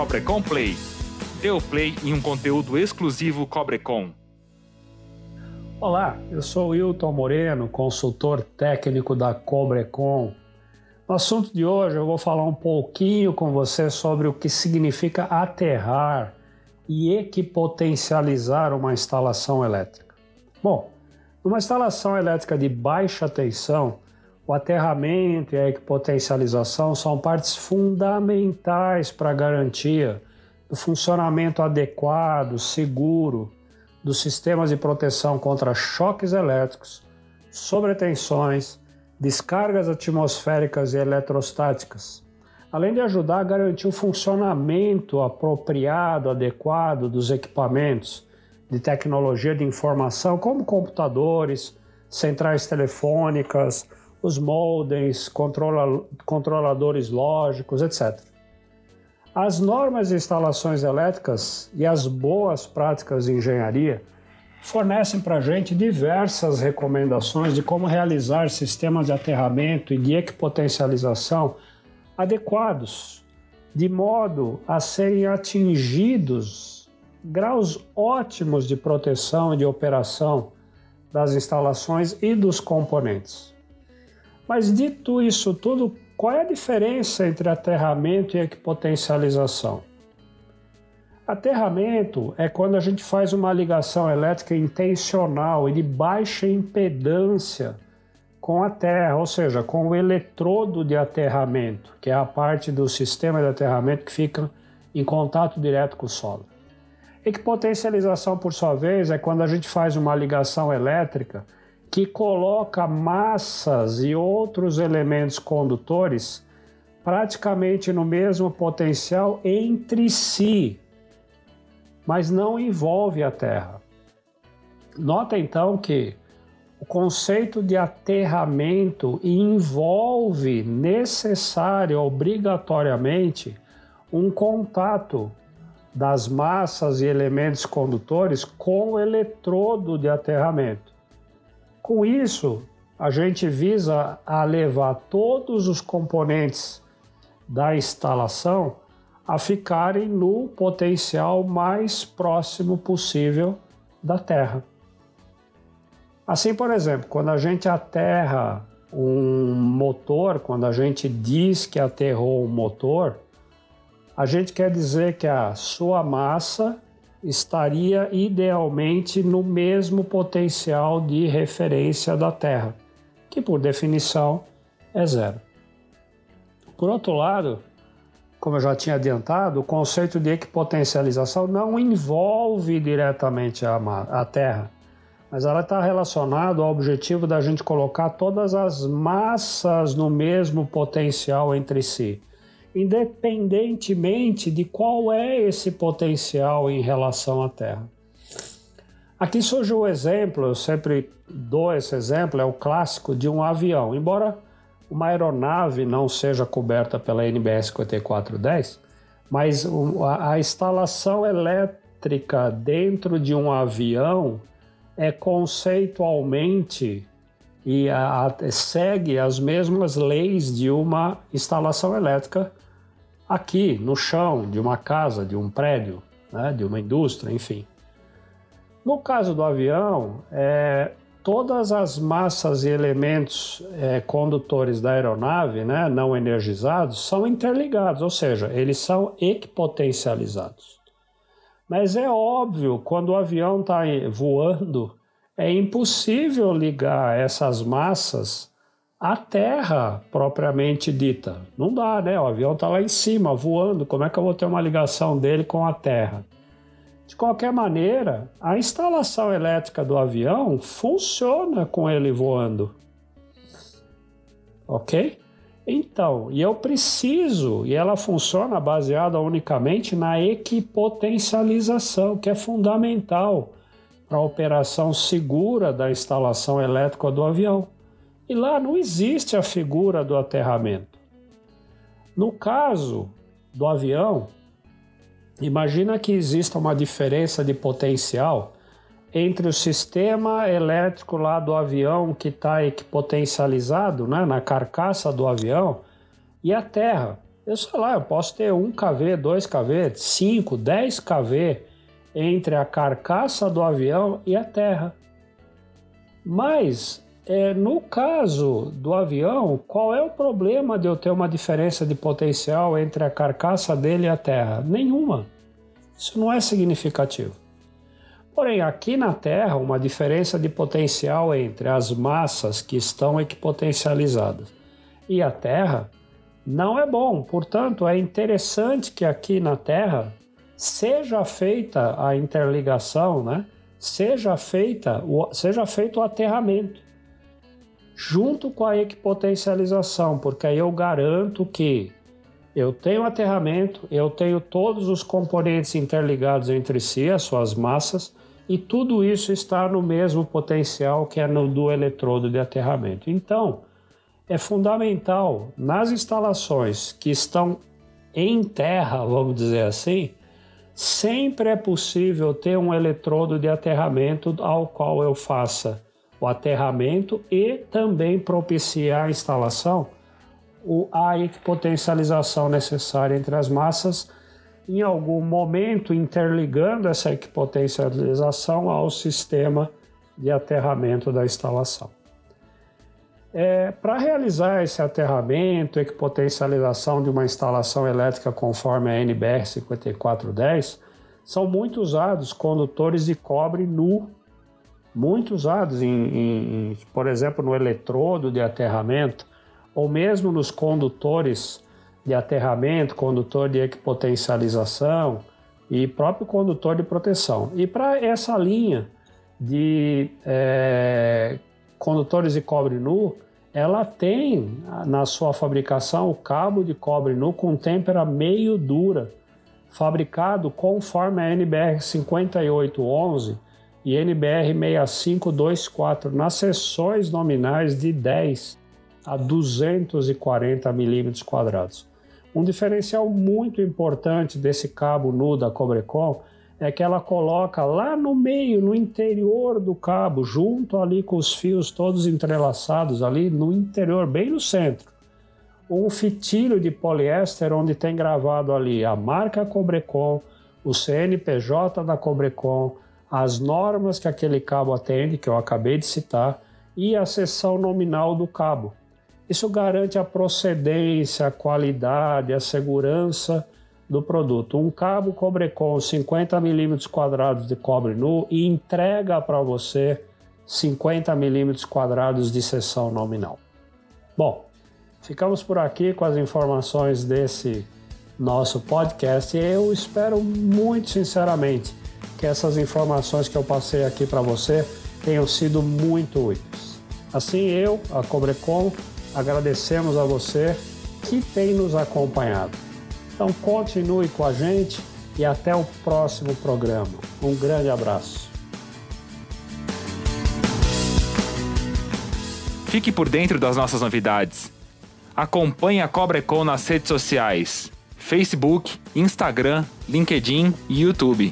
Cobrecon Play. Dê o play em um conteúdo exclusivo Cobrecon. Olá, eu sou Wilton Moreno, consultor técnico da Cobrecon. No assunto de hoje eu vou falar um pouquinho com você sobre o que significa aterrar e equipotencializar uma instalação elétrica. Bom, numa instalação elétrica de baixa tensão, o aterramento e a equipotencialização são partes fundamentais para a garantia do funcionamento adequado, seguro dos sistemas de proteção contra choques elétricos, sobretensões, descargas atmosféricas e eletrostáticas, além de ajudar a garantir o funcionamento apropriado, adequado dos equipamentos de tecnologia de informação, como computadores, centrais telefônicas, os modems, controla, controladores lógicos, etc. As normas de instalações elétricas e as boas práticas de engenharia fornecem para a gente diversas recomendações de como realizar sistemas de aterramento e de equipotencialização adequados, de modo a serem atingidos graus ótimos de proteção e de operação das instalações e dos componentes. Mas dito isso tudo, qual é a diferença entre aterramento e equipotencialização? Aterramento é quando a gente faz uma ligação elétrica intencional e de baixa impedância com a terra, ou seja, com o eletrodo de aterramento, que é a parte do sistema de aterramento que fica em contato direto com o solo. Equipotencialização, por sua vez, é quando a gente faz uma ligação elétrica que coloca massas e outros elementos condutores praticamente no mesmo potencial entre si, mas não envolve a Terra. Nota então que o conceito de aterramento envolve necessário, obrigatoriamente, um contato das massas e elementos condutores com o eletrodo de aterramento. Com isso, a gente visa a levar todos os componentes da instalação a ficarem no potencial mais próximo possível da Terra. Assim, por exemplo, quando a gente aterra um motor, quando a gente diz que aterrou um motor, a gente quer dizer que a sua massa estaria idealmente no mesmo potencial de referência da Terra, que por definição é zero. Por outro lado, como eu já tinha adiantado, o conceito de equipotencialização não envolve diretamente a, Terra, mas ela está relacionada ao objetivo da gente colocar todas as massas no mesmo potencial entre si independentemente de qual é esse potencial em relação à Terra. Aqui surge o exemplo, eu sempre dou esse exemplo, é o clássico de um avião. Embora uma aeronave não seja coberta pela NBS 5410, mas a instalação elétrica dentro de um avião é conceitualmente e a, a, segue as mesmas leis de uma instalação elétrica aqui no chão de uma casa, de um prédio, né, de uma indústria, enfim. No caso do avião, é, todas as massas e elementos é, condutores da aeronave, né, não energizados, são interligados, ou seja, eles são equipotencializados. Mas é óbvio, quando o avião está voando, é impossível ligar essas massas à Terra propriamente dita. Não dá, né? O avião está lá em cima, voando. Como é que eu vou ter uma ligação dele com a Terra? De qualquer maneira, a instalação elétrica do avião funciona com ele voando. Ok? Então, e eu preciso, e ela funciona baseada unicamente na equipotencialização, que é fundamental para a operação segura da instalação elétrica do avião. E lá não existe a figura do aterramento. No caso do avião, imagina que exista uma diferença de potencial entre o sistema elétrico lá do avião que está equipotencializado né, na carcaça do avião e a terra. Eu sei lá, eu posso ter 1 kV, 2 kV, 5, 10 kV entre a carcaça do avião e a terra. Mas é, no caso do avião, qual é o problema de eu ter uma diferença de potencial entre a carcaça dele e a terra? Nenhuma. Isso não é significativo. Porém, aqui na Terra, uma diferença de potencial entre as massas que estão equipotencializadas e a Terra não é bom. Portanto, é interessante que aqui na Terra seja feita a interligação, né? seja, feita, seja feito o aterramento junto com a equipotencialização, porque aí eu garanto que eu tenho aterramento, eu tenho todos os componentes interligados entre si, as suas massas, e tudo isso está no mesmo potencial que é no do eletrodo de aterramento. Então, é fundamental nas instalações que estão em terra, vamos dizer assim, sempre é possível ter um eletrodo de aterramento ao qual eu faça o aterramento e também propiciar a instalação a equipotencialização necessária entre as massas, em algum momento interligando essa equipotencialização ao sistema de aterramento da instalação. É, Para realizar esse aterramento, equipotencialização de uma instalação elétrica conforme a NBR 5410, são muito usados condutores de cobre nu, muito usados, em, em, em por exemplo, no eletrodo de aterramento, ou mesmo nos condutores de aterramento, condutor de equipotencialização e próprio condutor de proteção. E para essa linha de é, condutores de cobre nu, ela tem na sua fabricação o cabo de cobre nu com têmpera meio dura, fabricado conforme a NBR 5811 e NBR 6524 nas seções nominais de 10 a 240 milímetros quadrados. Um diferencial muito importante desse cabo nu da Cobrecon é que ela coloca lá no meio, no interior do cabo, junto ali com os fios todos entrelaçados ali no interior, bem no centro, um fitilho de poliéster onde tem gravado ali a marca Cobrecon, o CNPJ da Cobrecon, as normas que aquele cabo atende, que eu acabei de citar, e a seção nominal do cabo. Isso garante a procedência, a qualidade, a segurança do produto. Um cabo Cobrecon 50 milímetros quadrados de cobre nu e entrega para você 50 milímetros quadrados de seção nominal. Bom, ficamos por aqui com as informações desse nosso podcast e eu espero muito sinceramente que essas informações que eu passei aqui para você tenham sido muito úteis. Assim eu, a Cobrecon, Agradecemos a você que tem nos acompanhado. Então continue com a gente e até o próximo programa. Um grande abraço. Fique por dentro das nossas novidades. Acompanhe a Cobrecon nas redes sociais: Facebook, Instagram, LinkedIn e YouTube.